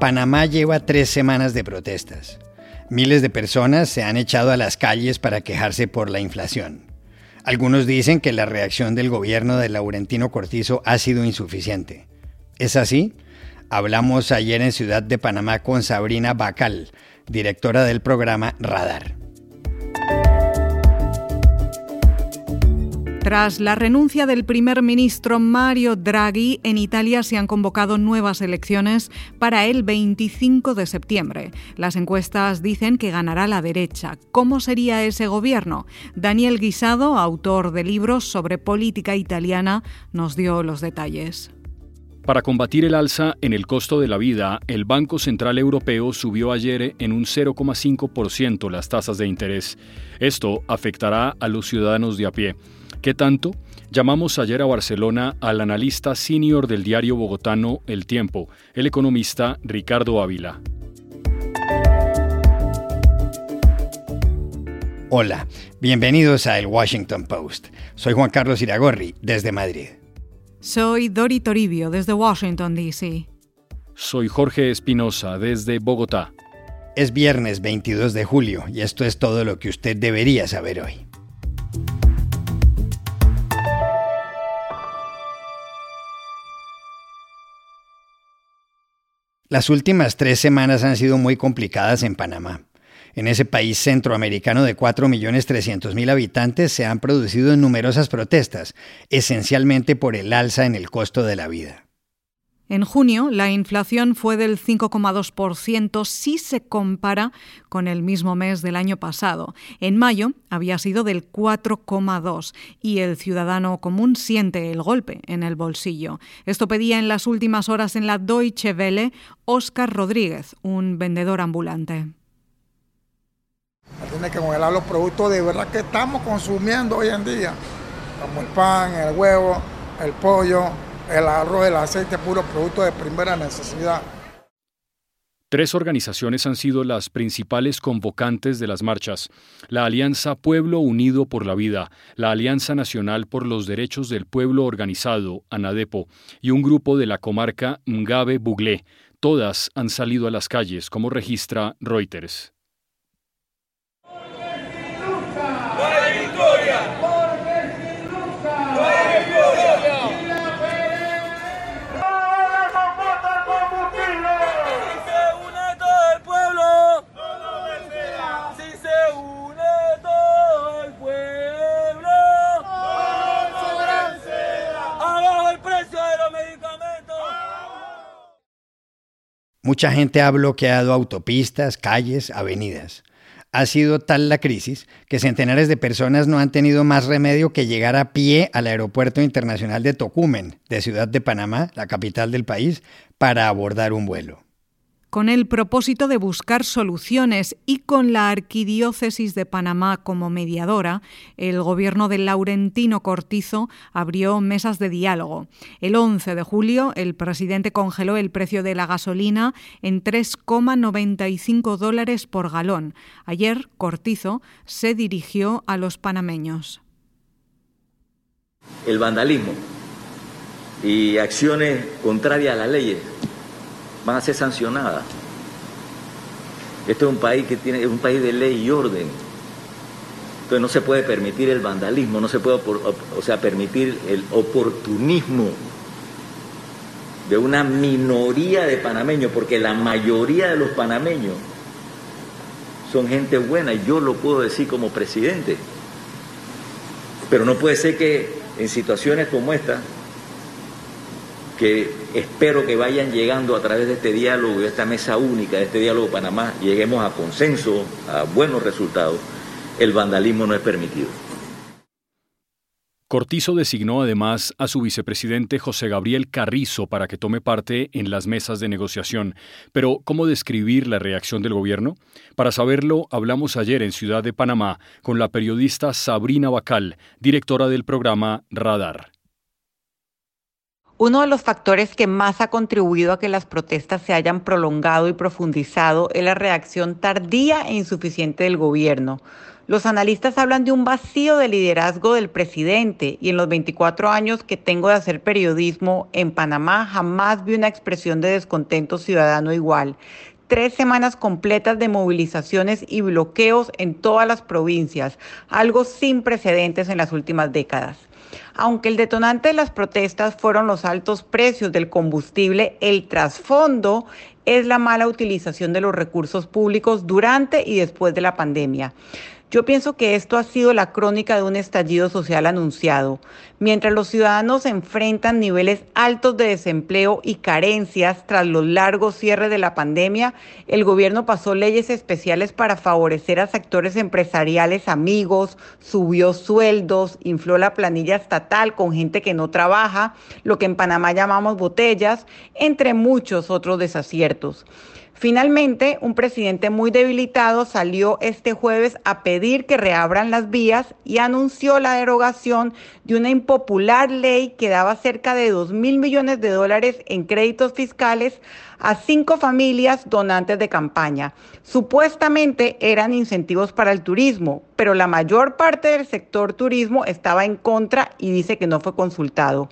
Panamá lleva tres semanas de protestas. Miles de personas se han echado a las calles para quejarse por la inflación. Algunos dicen que la reacción del gobierno de Laurentino Cortizo ha sido insuficiente. ¿Es así? Hablamos ayer en Ciudad de Panamá con Sabrina Bacal, directora del programa Radar. Tras la renuncia del primer ministro Mario Draghi, en Italia se han convocado nuevas elecciones para el 25 de septiembre. Las encuestas dicen que ganará la derecha. ¿Cómo sería ese gobierno? Daniel Guisado, autor de libros sobre política italiana, nos dio los detalles. Para combatir el alza en el costo de la vida, el Banco Central Europeo subió ayer en un 0,5% las tasas de interés. Esto afectará a los ciudadanos de a pie. ¿Qué tanto? Llamamos ayer a Barcelona al analista senior del diario bogotano El Tiempo, el economista Ricardo Ávila. Hola, bienvenidos a El Washington Post. Soy Juan Carlos Iragorri, desde Madrid. Soy Dori Toribio, desde Washington, D.C. Soy Jorge Espinosa, desde Bogotá. Es viernes 22 de julio y esto es todo lo que usted debería saber hoy. Las últimas tres semanas han sido muy complicadas en Panamá. En ese país centroamericano de 4.300.000 habitantes se han producido numerosas protestas, esencialmente por el alza en el costo de la vida. En junio, la inflación fue del 5,2% si se compara con el mismo mes del año pasado. En mayo había sido del 4,2% y el ciudadano común siente el golpe en el bolsillo. Esto pedía en las últimas horas en la Deutsche Welle Oscar Rodríguez, un vendedor ambulante. Tiene que congelar los productos de verdad que estamos consumiendo hoy en día, como el pan, el huevo, el pollo, el arroz, el aceite, puro producto de primera necesidad. Tres organizaciones han sido las principales convocantes de las marchas. La Alianza Pueblo Unido por la Vida, la Alianza Nacional por los Derechos del Pueblo Organizado, ANADEPO, y un grupo de la comarca Ngabe Buglé. Todas han salido a las calles, como registra Reuters. Mucha gente ha bloqueado autopistas, calles, avenidas. Ha sido tal la crisis que centenares de personas no han tenido más remedio que llegar a pie al Aeropuerto Internacional de Tocumen, de Ciudad de Panamá, la capital del país, para abordar un vuelo con el propósito de buscar soluciones y con la Arquidiócesis de Panamá como mediadora, el gobierno de Laurentino Cortizo abrió mesas de diálogo. El 11 de julio, el presidente congeló el precio de la gasolina en 3,95 dólares por galón. Ayer, Cortizo se dirigió a los panameños. El vandalismo y acciones contrarias a las leyes van a ser sancionadas. Este es un país que tiene, es un país de ley y orden. Entonces no se puede permitir el vandalismo, no se puede o sea, permitir el oportunismo de una minoría de panameños, porque la mayoría de los panameños son gente buena, y yo lo puedo decir como presidente. Pero no puede ser que en situaciones como esta que espero que vayan llegando a través de este diálogo, de esta mesa única, de este diálogo Panamá, lleguemos a consenso, a buenos resultados, el vandalismo no es permitido. Cortizo designó además a su vicepresidente José Gabriel Carrizo para que tome parte en las mesas de negociación. Pero, ¿cómo describir la reacción del gobierno? Para saberlo, hablamos ayer en Ciudad de Panamá con la periodista Sabrina Bacal, directora del programa Radar. Uno de los factores que más ha contribuido a que las protestas se hayan prolongado y profundizado es la reacción tardía e insuficiente del gobierno. Los analistas hablan de un vacío de liderazgo del presidente y en los 24 años que tengo de hacer periodismo en Panamá jamás vi una expresión de descontento ciudadano igual. Tres semanas completas de movilizaciones y bloqueos en todas las provincias, algo sin precedentes en las últimas décadas. Aunque el detonante de las protestas fueron los altos precios del combustible, el trasfondo es la mala utilización de los recursos públicos durante y después de la pandemia. Yo pienso que esto ha sido la crónica de un estallido social anunciado. Mientras los ciudadanos enfrentan niveles altos de desempleo y carencias tras los largos cierres de la pandemia, el gobierno pasó leyes especiales para favorecer a sectores empresariales amigos, subió sueldos, infló la planilla estatal con gente que no trabaja, lo que en Panamá llamamos botellas, entre muchos otros desaciertos. Finalmente, un presidente muy debilitado salió este jueves a pedir que reabran las vías y anunció la derogación de una impopular ley que daba cerca de 2 mil millones de dólares en créditos fiscales a cinco familias donantes de campaña. Supuestamente eran incentivos para el turismo, pero la mayor parte del sector turismo estaba en contra y dice que no fue consultado.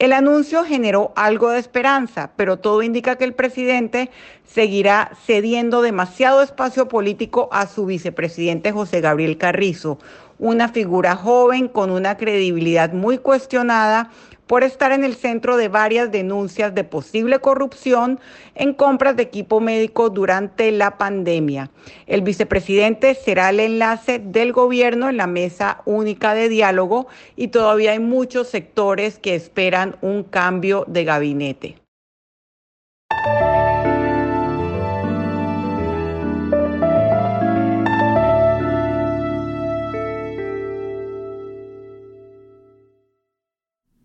El anuncio generó algo de esperanza, pero todo indica que el presidente seguirá cediendo demasiado espacio político a su vicepresidente José Gabriel Carrizo, una figura joven con una credibilidad muy cuestionada por estar en el centro de varias denuncias de posible corrupción en compras de equipo médico durante la pandemia. El vicepresidente será el enlace del gobierno en la mesa única de diálogo y todavía hay muchos sectores que esperan un cambio de gabinete.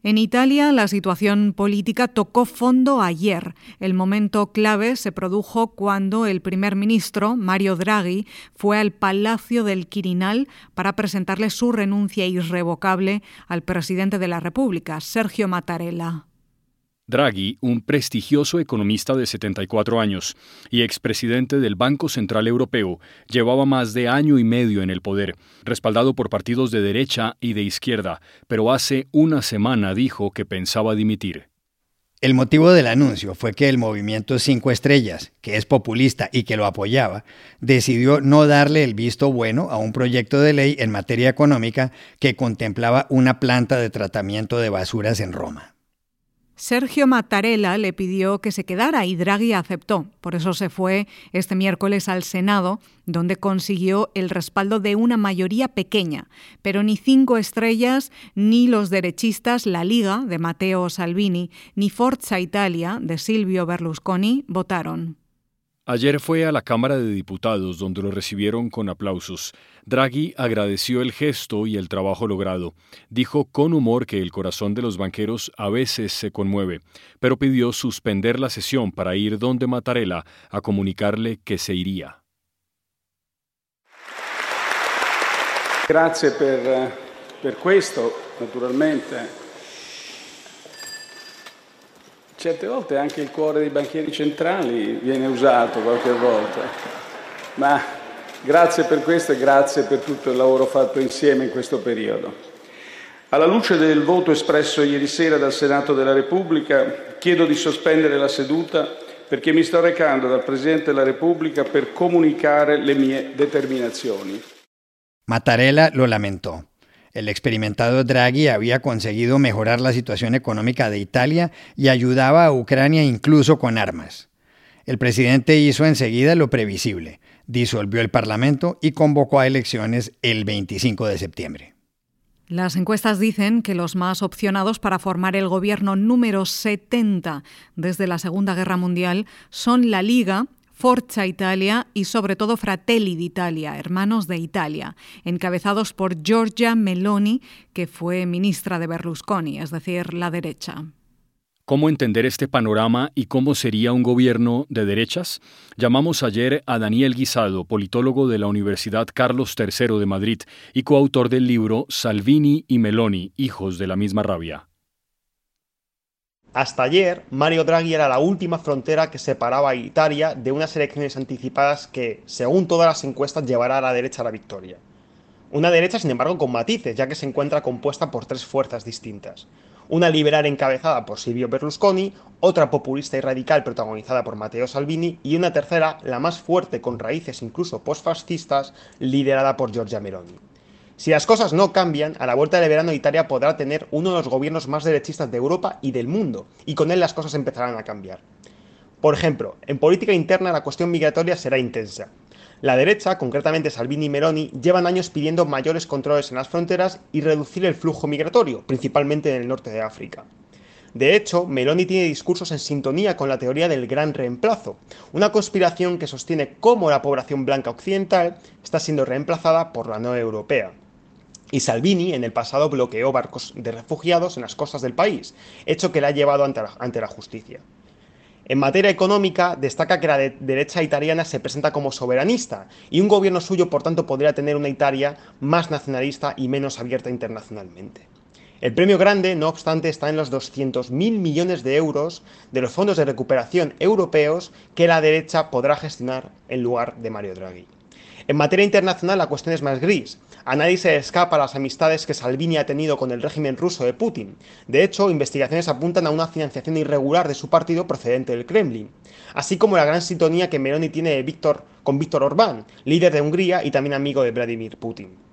En Italia la situación política tocó fondo ayer. El momento clave se produjo cuando el primer ministro, Mario Draghi, fue al Palacio del Quirinal para presentarle su renuncia irrevocable al presidente de la República, Sergio Mattarella. Draghi, un prestigioso economista de 74 años y expresidente del Banco Central Europeo, llevaba más de año y medio en el poder, respaldado por partidos de derecha y de izquierda, pero hace una semana dijo que pensaba dimitir. El motivo del anuncio fue que el movimiento Cinco Estrellas, que es populista y que lo apoyaba, decidió no darle el visto bueno a un proyecto de ley en materia económica que contemplaba una planta de tratamiento de basuras en Roma. Sergio Mattarella le pidió que se quedara y Draghi aceptó. Por eso se fue este miércoles al Senado, donde consiguió el respaldo de una mayoría pequeña. Pero ni cinco estrellas, ni los derechistas La Liga de Matteo Salvini, ni Forza Italia de Silvio Berlusconi votaron. Ayer fue a la Cámara de Diputados donde lo recibieron con aplausos. Draghi agradeció el gesto y el trabajo logrado. Dijo con humor que el corazón de los banqueros a veces se conmueve, pero pidió suspender la sesión para ir donde Mattarella a comunicarle que se iría. Grazie per, per questo, naturalmente. Certe volte anche il cuore dei banchieri centrali viene usato qualche volta, ma grazie per questo e grazie per tutto il lavoro fatto insieme in questo periodo. Alla luce del voto espresso ieri sera dal Senato della Repubblica, chiedo di sospendere la seduta perché mi sto recando dal Presidente della Repubblica per comunicare le mie determinazioni. Mattarella lo lamentò. El experimentado Draghi había conseguido mejorar la situación económica de Italia y ayudaba a Ucrania incluso con armas. El presidente hizo enseguida lo previsible, disolvió el Parlamento y convocó a elecciones el 25 de septiembre. Las encuestas dicen que los más opcionados para formar el gobierno número 70 desde la Segunda Guerra Mundial son la Liga, Forza Italia y sobre todo Fratelli d'Italia, Hermanos de Italia, encabezados por Giorgia Meloni, que fue ministra de Berlusconi, es decir, la derecha. ¿Cómo entender este panorama y cómo sería un gobierno de derechas? Llamamos ayer a Daniel Guisado, politólogo de la Universidad Carlos III de Madrid y coautor del libro Salvini y Meloni, hijos de la misma rabia. Hasta ayer, Mario Draghi era la última frontera que separaba Italia de unas elecciones anticipadas que, según todas las encuestas, llevará a la derecha a la victoria. Una derecha, sin embargo, con matices, ya que se encuentra compuesta por tres fuerzas distintas. Una liberal encabezada por Silvio Berlusconi, otra populista y radical protagonizada por Matteo Salvini y una tercera, la más fuerte, con raíces incluso postfascistas, liderada por Giorgia Meloni. Si las cosas no cambian, a la vuelta del verano Italia podrá tener uno de los gobiernos más derechistas de Europa y del mundo, y con él las cosas empezarán a cambiar. Por ejemplo, en política interna la cuestión migratoria será intensa. La derecha, concretamente Salvini y Meloni, llevan años pidiendo mayores controles en las fronteras y reducir el flujo migratorio, principalmente en el norte de África. De hecho, Meloni tiene discursos en sintonía con la teoría del gran reemplazo, una conspiración que sostiene cómo la población blanca occidental está siendo reemplazada por la no europea. Y Salvini en el pasado bloqueó barcos de refugiados en las costas del país, hecho que le ha llevado ante la, ante la justicia. En materia económica, destaca que la derecha italiana se presenta como soberanista y un gobierno suyo, por tanto, podría tener una Italia más nacionalista y menos abierta internacionalmente. El premio grande, no obstante, está en los 200.000 millones de euros de los fondos de recuperación europeos que la derecha podrá gestionar en lugar de Mario Draghi. En materia internacional la cuestión es más gris. A nadie se escapa las amistades que Salvini ha tenido con el régimen ruso de Putin. De hecho, investigaciones apuntan a una financiación irregular de su partido procedente del Kremlin, así como la gran sintonía que Meloni tiene con Víctor Orbán, líder de Hungría y también amigo de Vladimir Putin.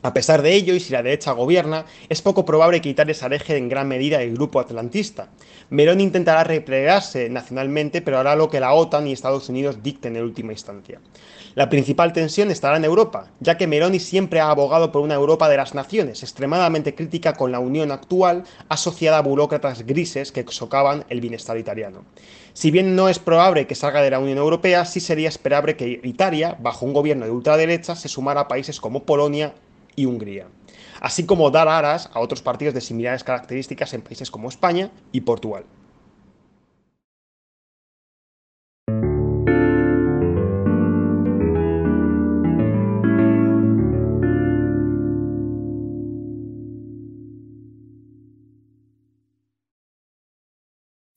A pesar de ello, y si la derecha gobierna, es poco probable que Italia se aleje en gran medida del grupo atlantista. Meloni intentará replegarse nacionalmente, pero hará lo que la OTAN y Estados Unidos dicten en última instancia. La principal tensión estará en Europa, ya que Meloni siempre ha abogado por una Europa de las naciones, extremadamente crítica con la Unión actual, asociada a burócratas grises que socavan el bienestar italiano. Si bien no es probable que salga de la Unión Europea, sí sería esperable que Italia, bajo un gobierno de ultraderecha, se sumara a países como Polonia y Hungría, así como dar aras a otros partidos de similares características en países como España y Portugal.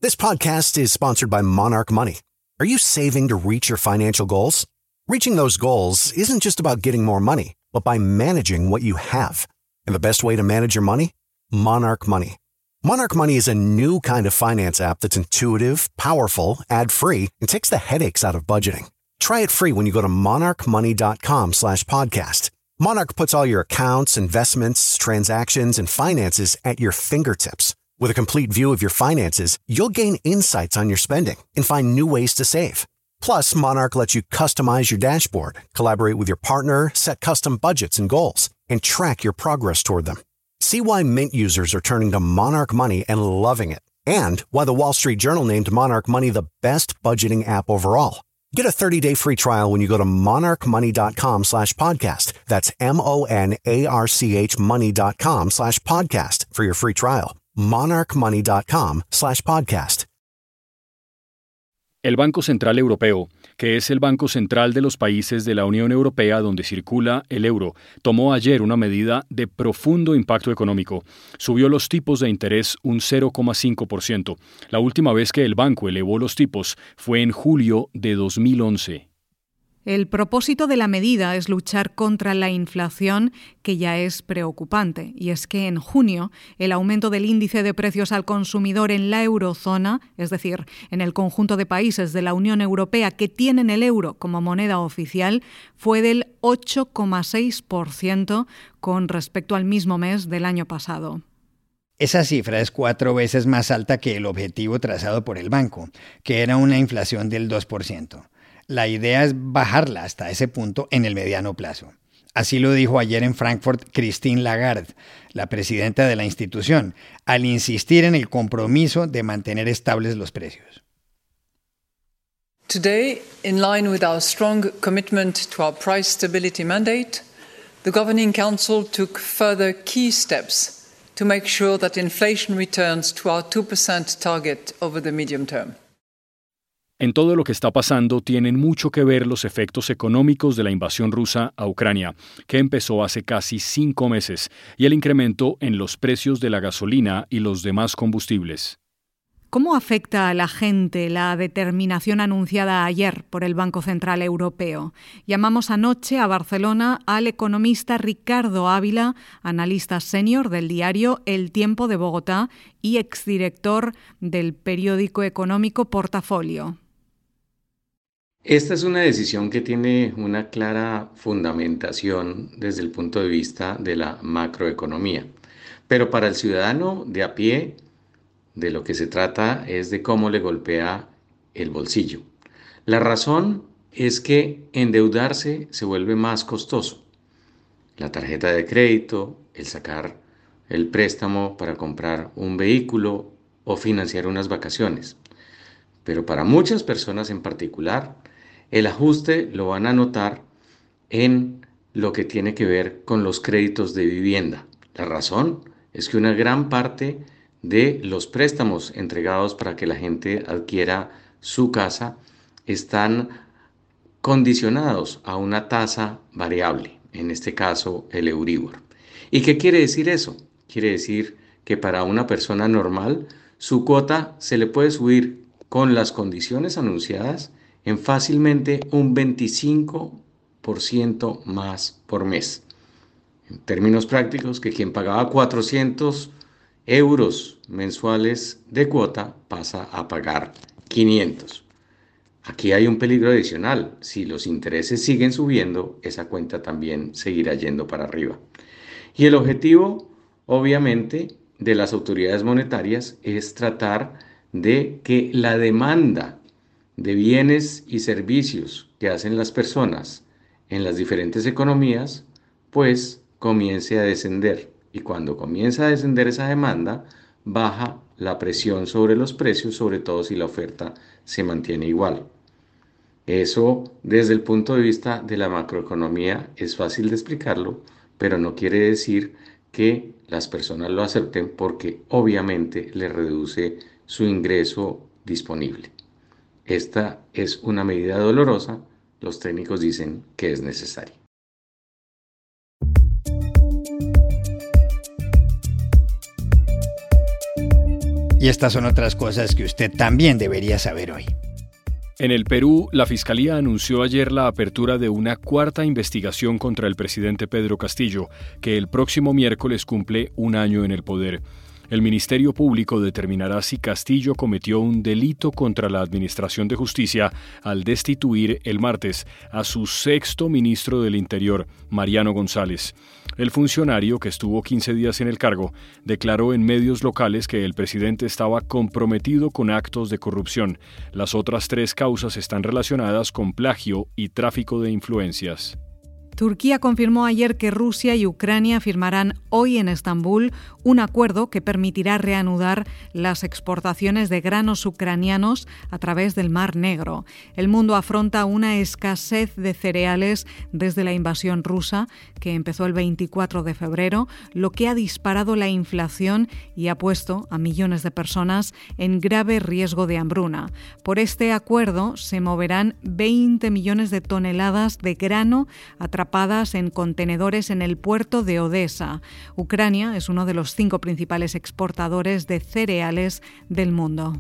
This podcast is sponsored by Monarch Money. Are you saving to reach your financial goals? Reaching those goals isn't just about getting more money but by managing what you have. And the best way to manage your money? Monarch Money. Monarch Money is a new kind of finance app that's intuitive, powerful, ad free, and takes the headaches out of budgeting. Try it free when you go to monarchmoney.com slash podcast. Monarch puts all your accounts, investments, transactions, and finances at your fingertips. With a complete view of your finances, you'll gain insights on your spending and find new ways to save. Plus, Monarch lets you customize your dashboard, collaborate with your partner, set custom budgets and goals, and track your progress toward them. See why Mint users are turning to Monarch Money and loving it, and why the Wall Street Journal named Monarch Money the best budgeting app overall. Get a 30-day free trial when you go to monarchmoney.com slash podcast. That's M-O-N-A-R-C-H money.com slash podcast for your free trial. monarchmoney.com slash podcast. El Banco Central Europeo, que es el banco central de los países de la Unión Europea donde circula el euro, tomó ayer una medida de profundo impacto económico. Subió los tipos de interés un 0,5%. La última vez que el banco elevó los tipos fue en julio de 2011. El propósito de la medida es luchar contra la inflación, que ya es preocupante, y es que en junio el aumento del índice de precios al consumidor en la eurozona, es decir, en el conjunto de países de la Unión Europea que tienen el euro como moneda oficial, fue del 8,6% con respecto al mismo mes del año pasado. Esa cifra es cuatro veces más alta que el objetivo trazado por el banco, que era una inflación del 2%. La idea es bajarla hasta ese punto en el mediano plazo. Así lo dijo ayer en Frankfurt Christine Lagarde, la presidenta de la institución, al insistir en el compromiso de mantener estables los precios. Today, in line with our strong commitment to our price stability mandate, the Governing Council took further key steps to make sure that inflation returns to our 2% target over the medium term. En todo lo que está pasando tienen mucho que ver los efectos económicos de la invasión rusa a Ucrania, que empezó hace casi cinco meses, y el incremento en los precios de la gasolina y los demás combustibles. ¿Cómo afecta a la gente la determinación anunciada ayer por el Banco Central Europeo? Llamamos anoche a Barcelona al economista Ricardo Ávila, analista senior del diario El Tiempo de Bogotá y exdirector del periódico económico Portafolio. Esta es una decisión que tiene una clara fundamentación desde el punto de vista de la macroeconomía. Pero para el ciudadano de a pie, de lo que se trata es de cómo le golpea el bolsillo. La razón es que endeudarse se vuelve más costoso. La tarjeta de crédito, el sacar el préstamo para comprar un vehículo o financiar unas vacaciones. Pero para muchas personas en particular, el ajuste lo van a notar en lo que tiene que ver con los créditos de vivienda. La razón es que una gran parte de los préstamos entregados para que la gente adquiera su casa están condicionados a una tasa variable, en este caso el Euribor. ¿Y qué quiere decir eso? Quiere decir que para una persona normal su cuota se le puede subir con las condiciones anunciadas en fácilmente un 25% más por mes. En términos prácticos, que quien pagaba 400 euros mensuales de cuota pasa a pagar 500. Aquí hay un peligro adicional. Si los intereses siguen subiendo, esa cuenta también seguirá yendo para arriba. Y el objetivo, obviamente, de las autoridades monetarias es tratar de que la demanda de bienes y servicios que hacen las personas en las diferentes economías, pues comience a descender y cuando comienza a descender esa demanda, baja la presión sobre los precios, sobre todo si la oferta se mantiene igual. Eso desde el punto de vista de la macroeconomía es fácil de explicarlo, pero no quiere decir que las personas lo acepten porque obviamente le reduce su ingreso disponible. Esta es una medida dolorosa, los técnicos dicen que es necesaria. Y estas son otras cosas que usted también debería saber hoy. En el Perú, la Fiscalía anunció ayer la apertura de una cuarta investigación contra el presidente Pedro Castillo, que el próximo miércoles cumple un año en el poder. El Ministerio Público determinará si Castillo cometió un delito contra la Administración de Justicia al destituir el martes a su sexto ministro del Interior, Mariano González. El funcionario, que estuvo 15 días en el cargo, declaró en medios locales que el presidente estaba comprometido con actos de corrupción. Las otras tres causas están relacionadas con plagio y tráfico de influencias. Turquía confirmó ayer que Rusia y Ucrania firmarán hoy en Estambul un acuerdo que permitirá reanudar las exportaciones de granos ucranianos a través del Mar Negro. El mundo afronta una escasez de cereales desde la invasión rusa, que empezó el 24 de febrero, lo que ha disparado la inflación y ha puesto a millones de personas en grave riesgo de hambruna. Por este acuerdo se moverán 20 millones de toneladas de grano atrapadas en contenedores en el puerto de Odessa. Ucrania es uno de los cinco principales exportadores de cereales del mundo.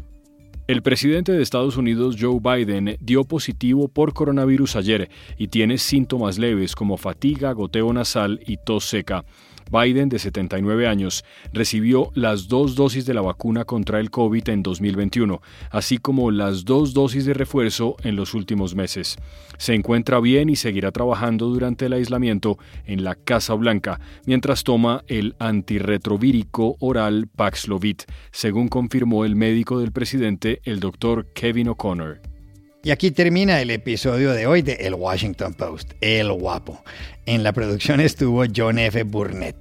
El presidente de Estados Unidos, Joe Biden, dio positivo por coronavirus ayer y tiene síntomas leves como fatiga, goteo nasal y tos seca. Biden, de 79 años, recibió las dos dosis de la vacuna contra el COVID en 2021, así como las dos dosis de refuerzo en los últimos meses. Se encuentra bien y seguirá trabajando durante el aislamiento en la Casa Blanca, mientras toma el antirretrovírico oral Paxlovid, según confirmó el médico del presidente, el doctor Kevin O'Connor. Y aquí termina el episodio de hoy de El Washington Post, El Guapo. En la producción estuvo John F. Burnett.